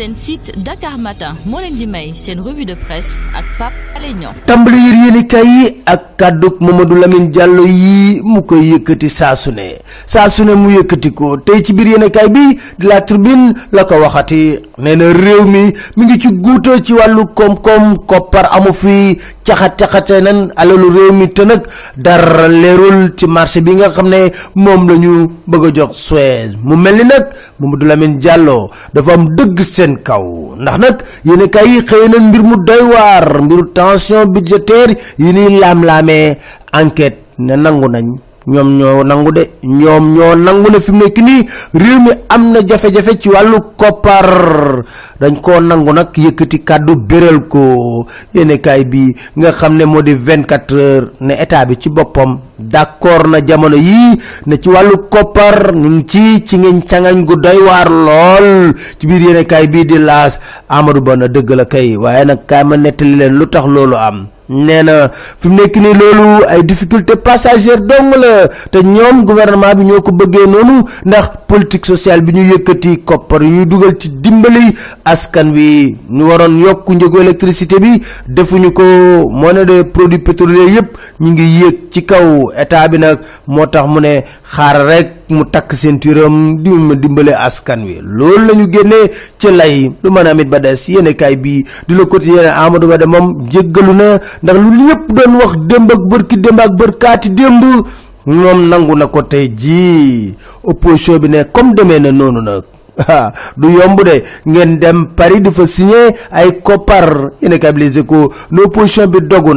seen site Dakar Matin moo leen di may seen revue de presse ak Pape Alé Niang. Tàmbali yër yéeni kay yi ak kàdduk Mamadou Lamine Diallo yi mu koy yëkkati saa su ne. Saa mu yëkkati ko. Tey ci biir yéeni kay bi di la tribune la ko waxati. Nee na réew mi mi ngi ci guuta ci wàllu koom-koom koppar amu fi caxat-caxate nan alalu réew mi te nag dara leerul ci marché bi nga xam ne moom la ñu bëgg jox Suez. Mu mel ni nag Mamadou Lamine Diallo dafa am dëgg seen kaw. Ndax nag yéen kay yi xëy na mbir mu doy waar mbiru tension budgétaire yi ni laam-laamee enquête ne nangu nañ ñoom ñoo nangu de ñoom ñoo nangu ne fi mu nekk nii réew mi am na jafe-jafe ci wàllu koppar. Dañ koo nangu nag yëkkati kàddu béral ko. Yéenekaay bi nga xam ne moo di 24 heures ne état bi ci boppam d'accord na jamono yii ne ci wàllu koppar ñu ci ci ngeen cangañ gu doy waar lool. Ci biir yéenekaay bii di laas Amadou Ba na dëgg la kay waaye nag kaay ma nettali leen lu tax loolu am nee na fi mu nekk nii loolu ay difficulté passagère dong la. Te ñoom gouvernement bi ñoo ko bëggee noonu ndax politique sociale bi ñu yëkkati koppar ñuy dugal ci dimbali askan wi. Ñu waroon yokk njëgu électricité bi defuñu ko. Monnaie de produits pétroliers yëpp ñu ngi yéeg ci kaw. État bi nag moo tax mu ne xaar rek mu takk ceinturam di ma dimbale askan wi. Loolu la ñu génnee ci lay amit yéene kaay bii di la quotidien Amadou Ba de moom jéggalu na ndax lu ñëpp doon wax démb ak bërki démb ak bërkaati démb ñoom nangu na ko tey jii. Opposition bi ne comme demee na ah du yomb de. Ngeen dem Paris di fa signé ay koppar. Yéen a Les Échos ne opposition bi dogu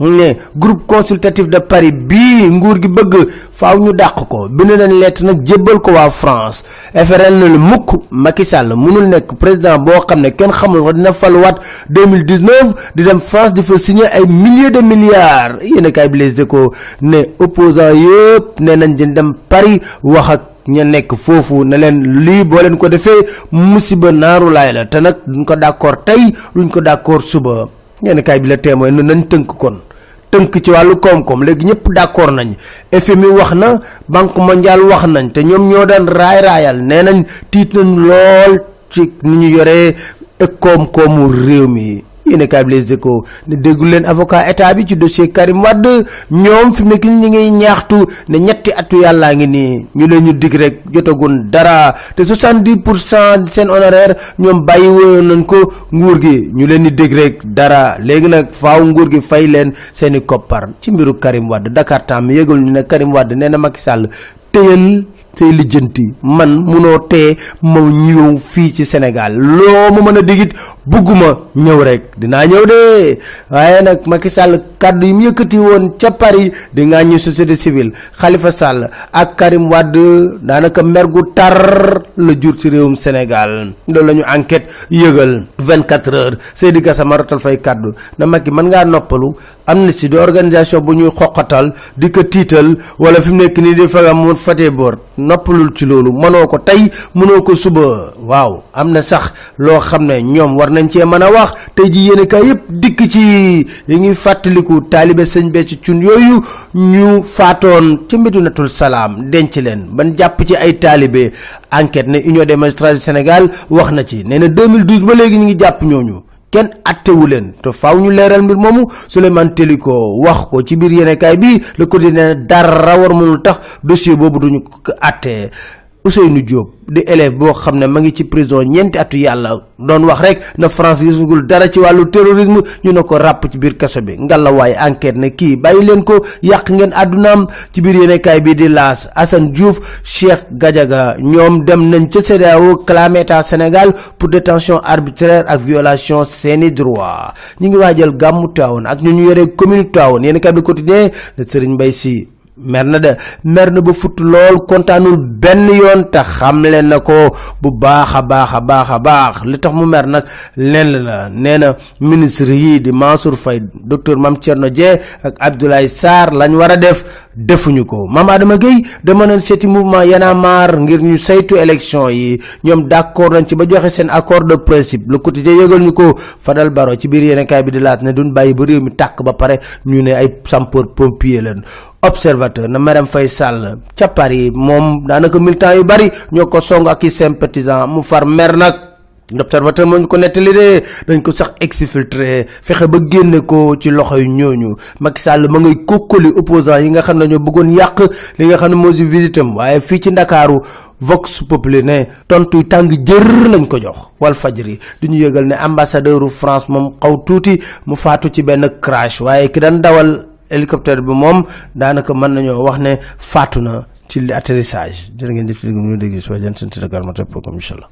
ne groupe consultatif de Paris bii nguur gi bëgg faaw ñu dàq ko. Bind nañ lettre nag jébbal ko waa France. FRL na lu mukk Macky Sall mënul nekk président boo xam ne kenn xamul ko dina faluwaat 2019 di dem France di fa signé ay milliers de milliards. A Les Échos ne opposant yëpp nee nañ dem Paris wax ak ña nekk foofu ne leen lii boo leen ko defee musiba naaru laay la te nag duñ ko d'accord tey duñ ko d'accord suba. Ñenn kaay bi la témoin ne nañ tënk kon. Tënk ci wàllu koom-koom léegi ñëpp d'accord nañ. FMI wax na banque mondiale wax nañ ñoo daan raay nañ ci ñu mi kaay bi Les Échos ne déggul leen avocat état bi ci dossier Karim Wade. Ñoom fi mu nekk ñi ngi ñaaxtu ne ñetti atu yàllaa ngi nii. Ñu leen ñu dig rek jotagun dara. Te 70 pour cent seen honoraire ñoom bàyyi woon nañ ko nguur gi. Ñu rek dara. Léegi nag faaw nguur gi fay seeni koppar ci mbiru Karim Wade. Dakar tam yëgal ñu ne Karim Wade nee na Macky Sall téyal tey lijjanti. Man munoo tee ma ñëw fii ci Sénégal. Loo ma mën digit bugguma ñëw rek. Dinaa ñëw de. Waaye nag Macky Sall kàddu yi mu woon ca Paris di ngaa ñu société civile. Khalifa Sall ak Karim Wade daanaka mer gu tar la jur ci réewum Sénégal. Loolu la ñu enquête yëgal 24 heures. Seydi Gassama rotal fay kàddu. Na Macky mën ngaa noppalu? Amnesty di organisation bu ñuy xoqatal di ko tiital wala fi mu nekk nii di mu fatee boor noppalul ci loolu mënoo ko tey mënoo ko suba. Waaw am na sax loo xam ne ñoom war nañ cee mën a wax. Tey ji yéen kaay yëpp dikk ci yi ngi fàttaliku taalibe sëñ becc cun yooyu ñu faatoon ci Medinatul Salaam denc leen. Ban jàpp ci ay taalibe enquête ne union des magistrats du Sénégal wax na ci. Nee na 2012 ba léegi ñu ngi jàpp kenn attewu leen te faaw ñu leeral mbir moomu Souleymane Teliko wax ko ci biir yéenekaay bi le quotidien dara war mënul tax dossier duñu Ousseynou Diop di élève boo xam ne ma ngi ci prison ñeenti atu yàlla doon wax rek na France gisugul dara ci wàllu terrorisme ñu ne ko ràpp ci biir kaso bi. Ngalla waaye enquête ne kii bàyyi leen ko yàq ngeen àddunaam. Ci biir yéenekaay bi di laas Assane Diouf Cheikh Gadiaga ñoom dem nañ ca CEDEAO clamé état Sénégal pour détention arbitraire ak violation seeni droit ñi ngi waajal gàmmu Tivaouane ak ñu ñu yore commune Tivaouane yéenekaay bi quotidien de Serigne Mbaye mer na de. Mer na ba futt lool kontaanul benn yoon te xamle na ko bu baax a baax a baax li tax mu mer la ministre yi di Mansour Faye docteur Mame Thierno Dieng ak Abdoulaye Sarr lañ war def defuñu ko. Mame Adama Gueye dama nañ seeti mouvement Y'en a marre ngir ñu saytu élection yi. Ñoom d'accord nañ ci ba joxe seen accord de principe. Le quotidien Fadal Baro ci biir yéenekaay bi di laat ne duñ mi tàkk ba pare ñu ne ay sapeur pompier leen observateur na Marème Faye Sall ca Paris moom daanaka militant yu bari ñoo ko song ak sympathisant mu far mer nag l'observateur mo ko nettali de dañ ko sax exfiltré fexé ba génné ko ci loxoy ñooñu. Macky Sall ma ngay kokkoli opposant yi nga xam ne ñoo bëggoon li nga xam ne moo di visitam waaye fii ci Ndakaaru vox populi ne tontu tàng jër lañ ko jox. Wal fajri di ñu yëgal ne ambassadeur France moom xaw tuuti mu faatu ci benn crash. Waaye ki daan dawal hélicoptère bi moom daanaka mën nañoo wax ne faatu na ci atterrissage. Jërë ngeen jëf ci ñu dégg si wajan seen programme top comme inchallah